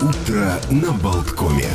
Утро на Болткоме.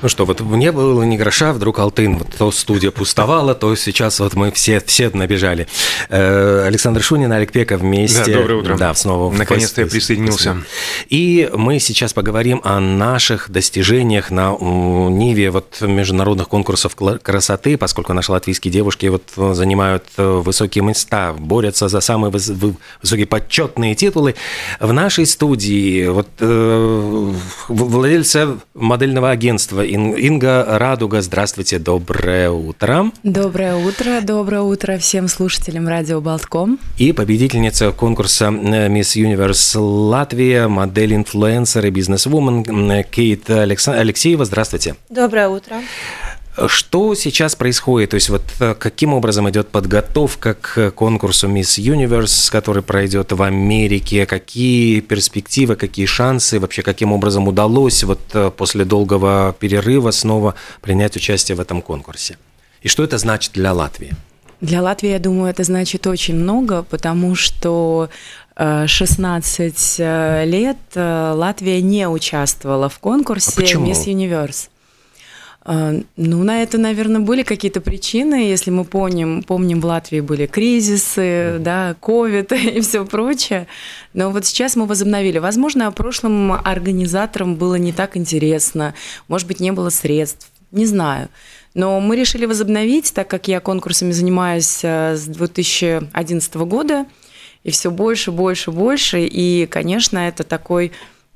Ну что, вот не было ни гроша, вдруг Алтын, вот то студия пустовала, то сейчас вот мы все, все набежали. Э, Александр Шунин, Олег Пека вместе. Да, доброе утро. Да, снова. Наконец-то я присоединился. И мы сейчас поговорим о наших достижениях на Ниве вот международных конкурсов красоты, поскольку наши латвийские девушки вот занимают э, высокие места, борются за самые высокие почетные титулы. В нашей студии вот э, владельца модельного агентства Инга Радуга, здравствуйте, доброе утро. Доброе утро, доброе утро всем слушателям радио Болтком. И победительница конкурса Miss Universe Латвия, модель, инфлюенсер и бизнес-вумен Кейт Алексеева, здравствуйте. Доброе утро. Что сейчас происходит? То есть вот э, каким образом идет подготовка к конкурсу Miss Universe, который пройдет в Америке? Какие перспективы, какие шансы? Вообще, каким образом удалось вот э, после долгого перерыва снова принять участие в этом конкурсе? И что это значит для Латвии? Для Латвии, я думаю, это значит очень много, потому что 16 э, лет Латвия не участвовала в конкурсе а Miss Universe. А, ну, на это, наверное, были какие-то причины. Если мы помним, помним, в Латвии были кризисы, да, ковид и все прочее. Но вот сейчас мы возобновили. Возможно, прошлым организаторам было не так интересно, может быть, не было средств, не знаю. Но мы решили возобновить, так как я конкурсами занимаюсь э, с 2011 года, и все больше, больше, больше. И, конечно, это такой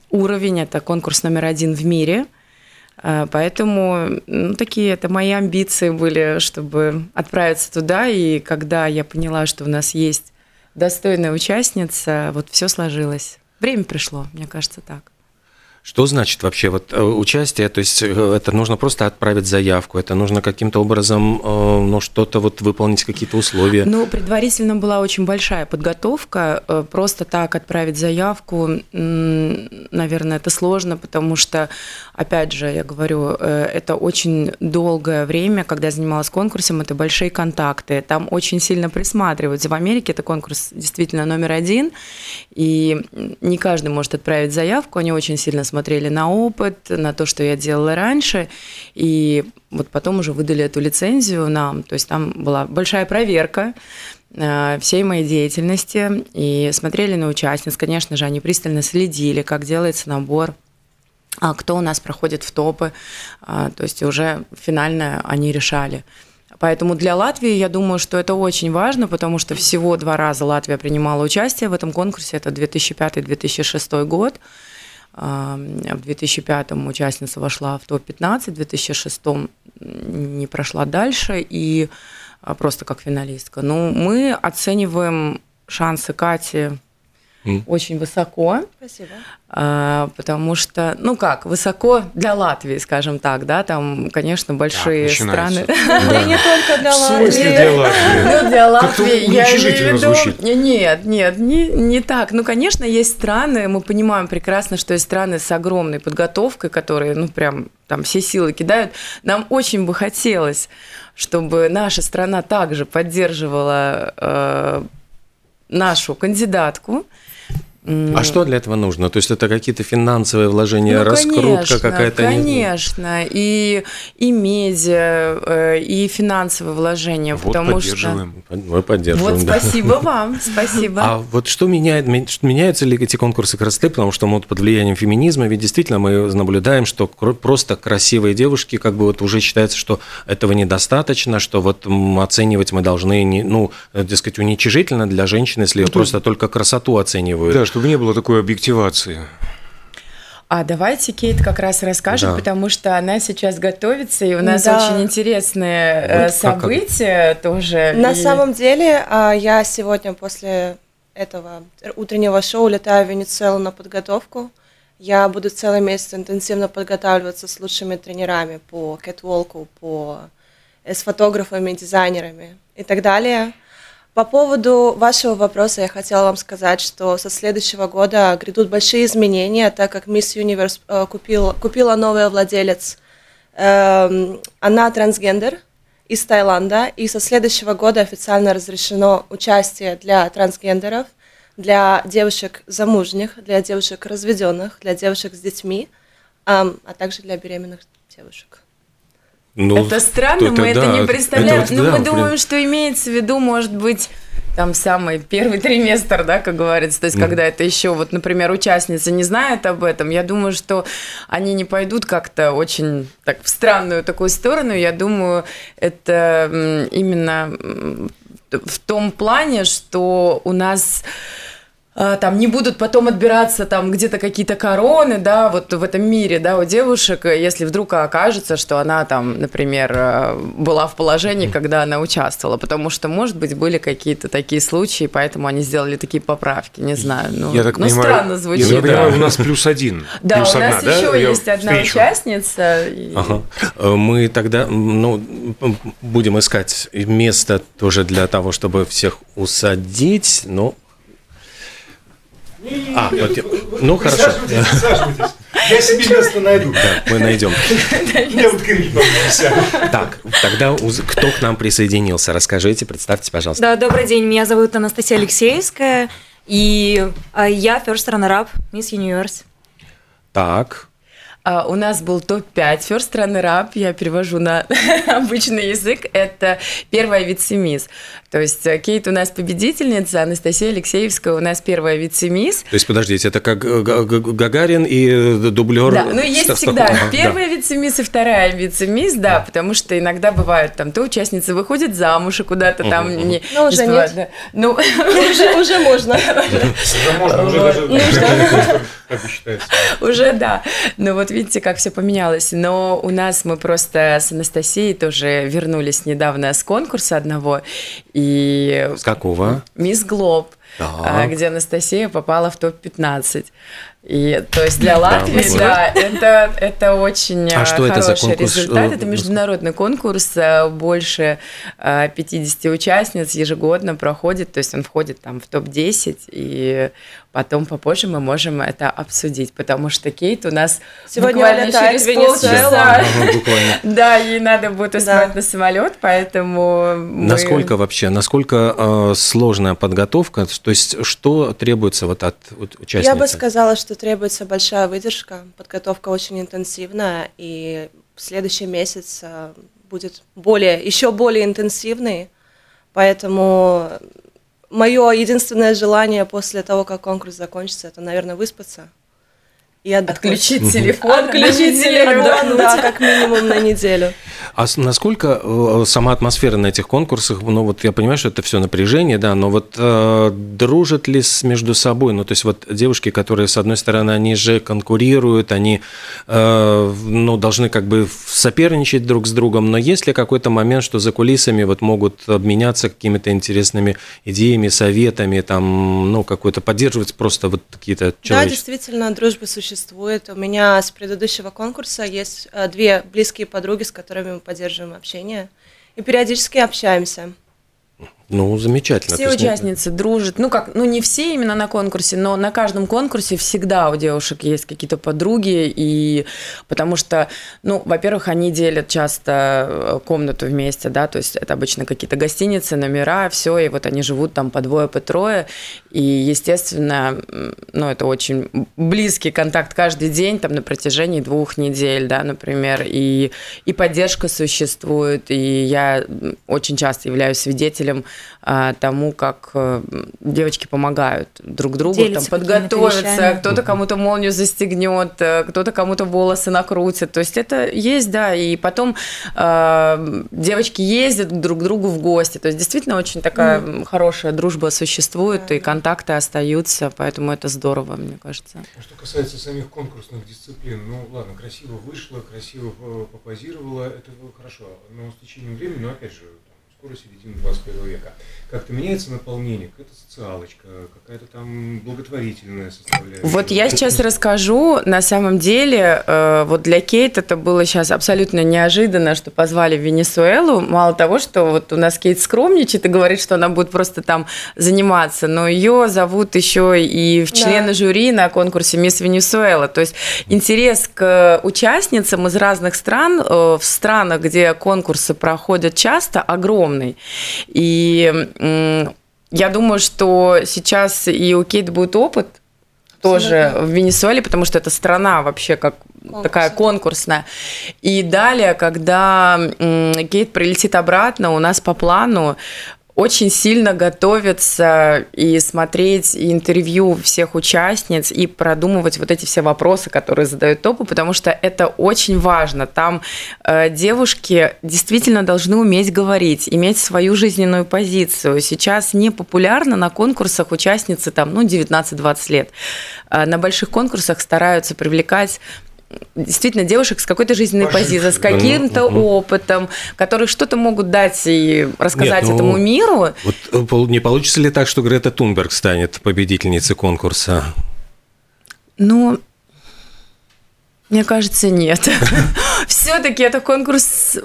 уровень, это конкурс номер один в мире – поэтому ну, такие это мои амбиции были, чтобы отправиться туда. И когда я поняла, что у нас есть достойная участница, вот все сложилось. Время пришло, мне кажется, так. Что значит вообще вот э, участие? То есть э, это нужно просто отправить заявку, это нужно каким-то образом, э, ну, что-то вот выполнить, какие-то условия? Ну, предварительно была очень большая подготовка. Просто так отправить заявку, наверное, это сложно, потому что, опять же, я говорю, это очень долгое время, когда я занималась конкурсом, это большие контакты, там очень сильно присматриваются. В Америке это конкурс действительно номер один, и не каждый может отправить заявку, они очень сильно смотрели на опыт, на то, что я делала раньше, и вот потом уже выдали эту лицензию нам. То есть там была большая проверка э, всей моей деятельности, и смотрели на участниц. Конечно же, они пристально следили, как делается набор а кто у нас проходит в топы, а, то есть уже финально они решали. Поэтому для Латвии я думаю, что это очень важно, потому что всего два раза Латвия принимала участие в этом конкурсе, это 2005-2006 год. В 2005 участница вошла в топ-15, в 2006 не прошла дальше и а, просто как финалистка. Но ну, мы оцениваем шансы Кати mm. очень высоко. Спасибо. А, потому что, ну как, высоко для Латвии, скажем так, да, там, конечно, большие так, страны. Да не только для Латвии. В смысле для Латвии? Ну, для Латвии, я имею в виду... Нет, нет, не, не так. Ну, конечно, есть страны, мы понимаем прекрасно, что есть страны с огромной подготовкой, которые, ну, прям там все силы кидают. Нам очень бы хотелось, чтобы наша страна также поддерживала э, нашу кандидатку, а что для этого нужно? То есть это какие-то финансовые вложения, ну, раскрутка какая-то? Конечно, и, и медиа, э, и финансовые вложения. Вот потому поддерживаем. Что... Мы поддерживаем. Вот да. спасибо вам, спасибо. А вот что меняет, меняются ли эти конкурсы красоты? Потому что мы вот под влиянием феминизма, ведь действительно мы наблюдаем, что просто красивые девушки, как бы вот уже считается, что этого недостаточно, что вот оценивать мы должны, не, ну, э, дескать, уничижительно для женщины, если ну, просто только красоту оценивают. Да, чтобы не было такой объективации. А давайте Кейт как раз расскажет, да. потому что она сейчас готовится, и у нас да. очень интересные э, вот события как... тоже. На и... самом деле, а, я сегодня после этого утреннего шоу летаю в Венесуэлу на подготовку. Я буду целый месяц интенсивно подготавливаться с лучшими тренерами по кэтволку, по э, с фотографами, дизайнерами и так далее. По поводу вашего вопроса я хотела вам сказать, что со следующего года грядут большие изменения, так как Miss Universe э, купил, купила новая владелец. Э, она трансгендер из Таиланда, и со следующего года официально разрешено участие для трансгендеров для девушек замужних, для девушек разведенных, для девушек с детьми, а также для беременных девушек. Ну, это странно, мы это да, не представляем. Это, но да, мы думаем, блин. что имеется в виду, может быть, там самый первый триместр, да, как говорится, то есть mm. когда это еще, вот, например, участницы не знают об этом, я думаю, что они не пойдут как-то очень так в странную такую сторону, я думаю, это именно в том плане, что у нас там не будут потом отбираться там где-то какие-то короны, да, вот в этом мире, да, у девушек, если вдруг окажется, что она там, например, э, была в положении, когда она участвовала, потому что, может быть, были какие-то такие случаи, поэтому они сделали такие поправки, не знаю, ну, я так ну понимаю, странно звучит. Я так понимаю, у нас плюс один. Да, плюс у нас одна, еще да? есть я одна встречу. участница. И... Ага. Э, мы тогда, ну, будем искать место тоже для того, чтобы всех усадить, но а, вот, ну хорошо. Присаживайтесь, Я себе место найду. Да, мы найдем. Мне вот Так, тогда кто к нам присоединился? Расскажите, представьте, пожалуйста. Да, добрый день, меня зовут Анастасия Алексеевская, и а, я first runner-up Miss Universe. Так, Uh, у нас был топ-5 First Runner Up, я перевожу на обычный язык, это первая вице-мисс. То есть э, Кейт у нас победительница, Анастасия Алексеевская у нас первая вице-мисс. То есть, подождите, это как Гагарин и э, дублер? Да, ну есть всегда ага, первая да. вице-мисс и вторая вице-мисс, да, да, потому что иногда бывают там, то участница выходит замуж и куда-то там угу. не... Ну, уже не нет. Ну, уже можно. Уже можно, уже даже как считается. Уже да. Но вот видите, как все поменялось. Но у нас мы просто с Анастасией тоже вернулись недавно с конкурса одного. И... С какого? Мисс Глоб. А, где Анастасия попала в топ-15. И, то есть для Латвии, да, это, это очень а что хороший это за конкурс? результат. Это международный конкурс, э, больше 50 э, участниц ежегодно проходит, то есть он входит там в топ-10, и потом попозже мы можем это обсудить, потому что Кейт у нас Сегодня буквально через полчаса, да, ей надо будет успевать да. на самолет, поэтому. Насколько вообще, насколько э, сложная подготовка, то есть что требуется вот от участницы? Я бы сказала, что требуется большая выдержка, подготовка очень интенсивная, и следующий месяц э, будет более, еще более интенсивный, поэтому мое единственное желание после того, как конкурс закончится, это, наверное, выспаться и отключить телефон, отключить телефон, да, как минимум на неделю. А насколько э, сама атмосфера на этих конкурсах, ну вот я понимаю, что это все напряжение, да, но вот э, дружат ли с, между собой, ну то есть вот девушки, которые с одной стороны они же конкурируют, они э, ну должны как бы соперничать друг с другом, но есть ли какой-то момент, что за кулисами вот могут обменяться какими-то интересными идеями, советами, там, ну какой-то поддерживать просто вот какие-то человеческие. Да, действительно, дружба существует существует. У меня с предыдущего конкурса есть э, две близкие подруги, с которыми мы поддерживаем общение и периодически общаемся. Ну, замечательно. Все есть, участницы ну... дружат. Ну, как, ну, не все именно на конкурсе, но на каждом конкурсе всегда у девушек есть какие-то подруги, и потому что, ну, во-первых, они делят часто э, комнату вместе, да, то есть это обычно какие-то гостиницы, номера, все, и вот они живут там по двое, по трое, и, естественно, ну, это очень близкий контакт каждый день, там, на протяжении двух недель, да, например, и, и поддержка существует, и я очень часто являюсь свидетелем тому, как э, девочки помогают друг другу, Делятся там, подготовиться, кто-то кому-то молнию застегнет, э, кто-то кому-то волосы накрутит. То есть это есть, да, и потом э, девочки ездят друг к другу в гости. То есть действительно очень такая mm. хорошая дружба существует, да, и контакты остаются, поэтому это здорово, мне кажется. А что касается самих конкурсных дисциплин, ну ладно, красиво вышло, красиво попозировала, это хорошо, но с течением времени, ну опять же, скоро середина 21 века. Как-то меняется наполнение, какая-то социалочка, какая-то там благотворительная составляющая. Вот я сейчас расскажу, на самом деле, э, вот для Кейт это было сейчас абсолютно неожиданно, что позвали в Венесуэлу. Мало того, что вот у нас Кейт скромничает и говорит, что она будет просто там заниматься, но ее зовут еще и в члены да. жюри на конкурсе Мисс Венесуэла. То есть интерес к участницам из разных стран, э, в странах, где конкурсы проходят часто, огромный. И я думаю, что сейчас и у Кейт будет опыт тоже в Венесуэле, потому что это страна вообще как Конкурс. такая конкурсная. И далее, когда Кейт прилетит обратно, у нас по плану очень сильно готовиться и смотреть интервью всех участниц и продумывать вот эти все вопросы, которые задают топы, потому что это очень важно. Там э, девушки действительно должны уметь говорить, иметь свою жизненную позицию. Сейчас не популярно на конкурсах участницы там, ну, 19-20 лет. Э, на больших конкурсах стараются привлекать действительно девушек с какой-то жизненной позицией, с каким-то угу. опытом, которые что-то могут дать и рассказать Нет, ну, этому миру. Вот э, не получится ли так, что Грета Тунберг станет победительницей конкурса? Ну, мне кажется, нет. Все-таки это конкурс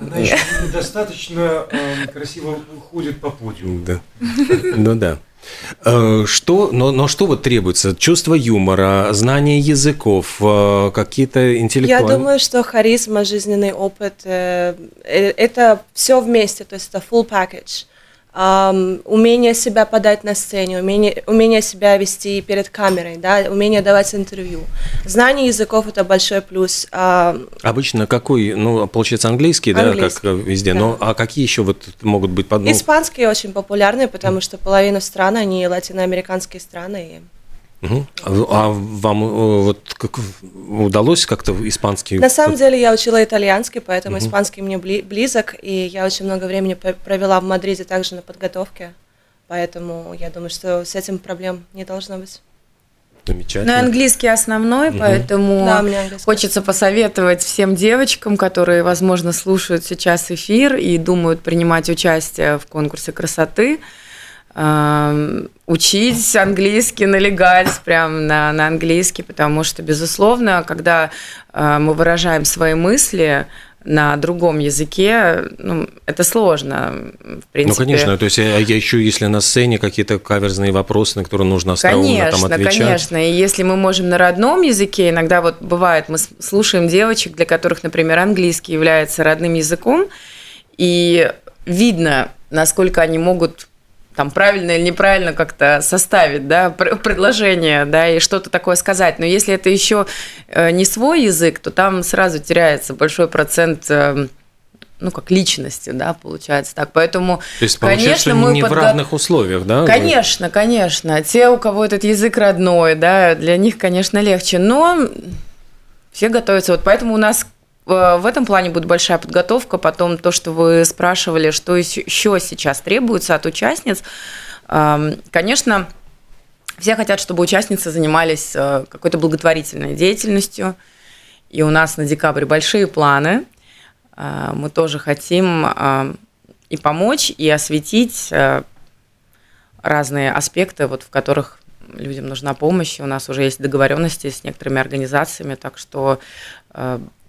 она еще недостаточно э, красиво ходит по подиуму. Да. Ну да. Э, что, но, но что вот требуется? Чувство юмора, знание языков, э, какие-то интеллектуальные... Я думаю, что харизма, жизненный опыт, э, это все вместе, то есть это full package um, умение себя подать на сцене, умение, умение себя вести перед камерой, да, умение давать интервью. Знание языков это большой плюс. Uh, Обычно какой, ну, получается английский, английский да, как везде, да. но а какие еще вот могут быть? Ну... Испанский очень популярный, потому что половина стран, они латиноамериканские страны. Угу. А вам э, вот как удалось как-то испанский? На самом деле я учила итальянский, поэтому угу. испанский мне близок, и я очень много времени провела в Мадриде также на подготовке, поэтому я думаю, что с этим проблем не должно быть. Замечательно. Но английский основной, угу. поэтому да, хочется посоветовать всем девочкам, которые, возможно, слушают сейчас эфир и думают принимать участие в конкурсе красоты, учить английский, налегать прям на, на английский, потому что, безусловно, когда э, мы выражаем свои мысли на другом языке, ну, это сложно, в принципе. Ну, конечно, то есть я, я еще, если на сцене какие-то каверзные вопросы, на которые нужно остроумно конечно, там отвечать. Конечно, и если мы можем на родном языке, иногда вот бывает, мы слушаем девочек, для которых, например, английский является родным языком, и видно, насколько они могут там правильно или неправильно как-то составить, да, предложение, да, и что-то такое сказать. Но если это еще э, не свой язык, то там сразу теряется большой процент э, ну, как личности, да, получается так. Поэтому, То есть, конечно, мы не подго... в равных условиях, да? Конечно, конечно. Те, у кого этот язык родной, да, для них, конечно, легче. Но все готовятся. Вот поэтому у нас в этом плане будет большая подготовка. Потом то, что вы спрашивали, что еще сейчас требуется от участниц. Конечно, все хотят, чтобы участницы занимались э, какой-то благотворительной деятельностью. И у нас на декабрь большие планы. Э, мы тоже хотим и помочь, и осветить э, разные аспекты, вот, в которых людям нужна помощь. У нас уже есть договоренности с некоторыми организациями, так что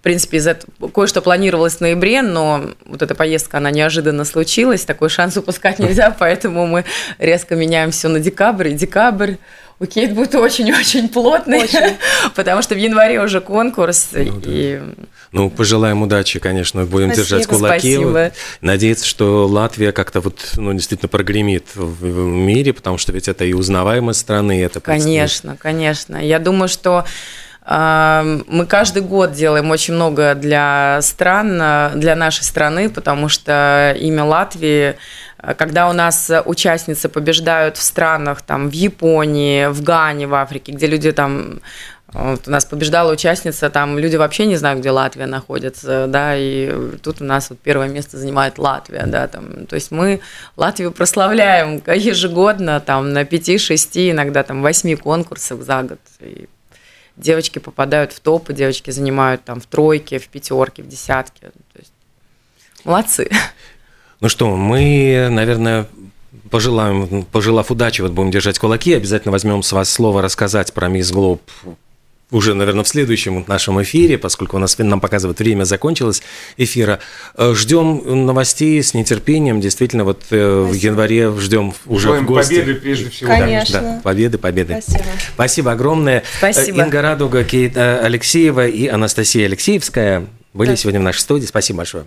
в принципе, из этого кое-что планировалось в ноябре, но вот эта поездка, она неожиданно случилась, такой шанс упускать нельзя, поэтому мы резко меняем все на декабрь, и декабрь у Кейт будет очень-очень плотный, очень. потому что в январе уже конкурс. Ну, и... да. ну пожелаем удачи, конечно, будем спасибо, держать кулаки. Спасибо. Надеяться, что Латвия как-то вот, ну, действительно прогремит в мире, потому что ведь это и узнаваемая страна, и это... Конечно, конечно. Я думаю, что мы каждый год делаем очень много для стран, для нашей страны, потому что имя Латвии когда у нас участницы побеждают в странах, там, в Японии, в Гане, в Африке, где люди там вот у нас побеждала участница, там люди вообще не знают, где Латвия находится, да, и тут у нас вот первое место занимает Латвия, да, там, то есть мы Латвию прославляем ежегодно, там, на пяти, шести, иногда там восьми конкурсах за год, и девочки попадают в топы, девочки занимают там в тройке, в пятерке, в десятке. То есть, молодцы. Ну что, мы, наверное, пожелаем, пожелав удачи, вот будем держать кулаки, обязательно возьмем с вас слово рассказать про Мисс Глоб уже, наверное, в следующем нашем эфире, поскольку у нас нам показывает время закончилось эфира. Э, ждем новостей с нетерпением. Действительно, вот Спасибо. в январе ждем уже Желаем в гости. победы прежде всего. Конечно. Да, да, победы, победы. Спасибо. Спасибо огромное. Спасибо. Инга Радуга, Кейт э, Алексеева и Анастасия Алексеевская были да. сегодня в нашей студии. Спасибо большое.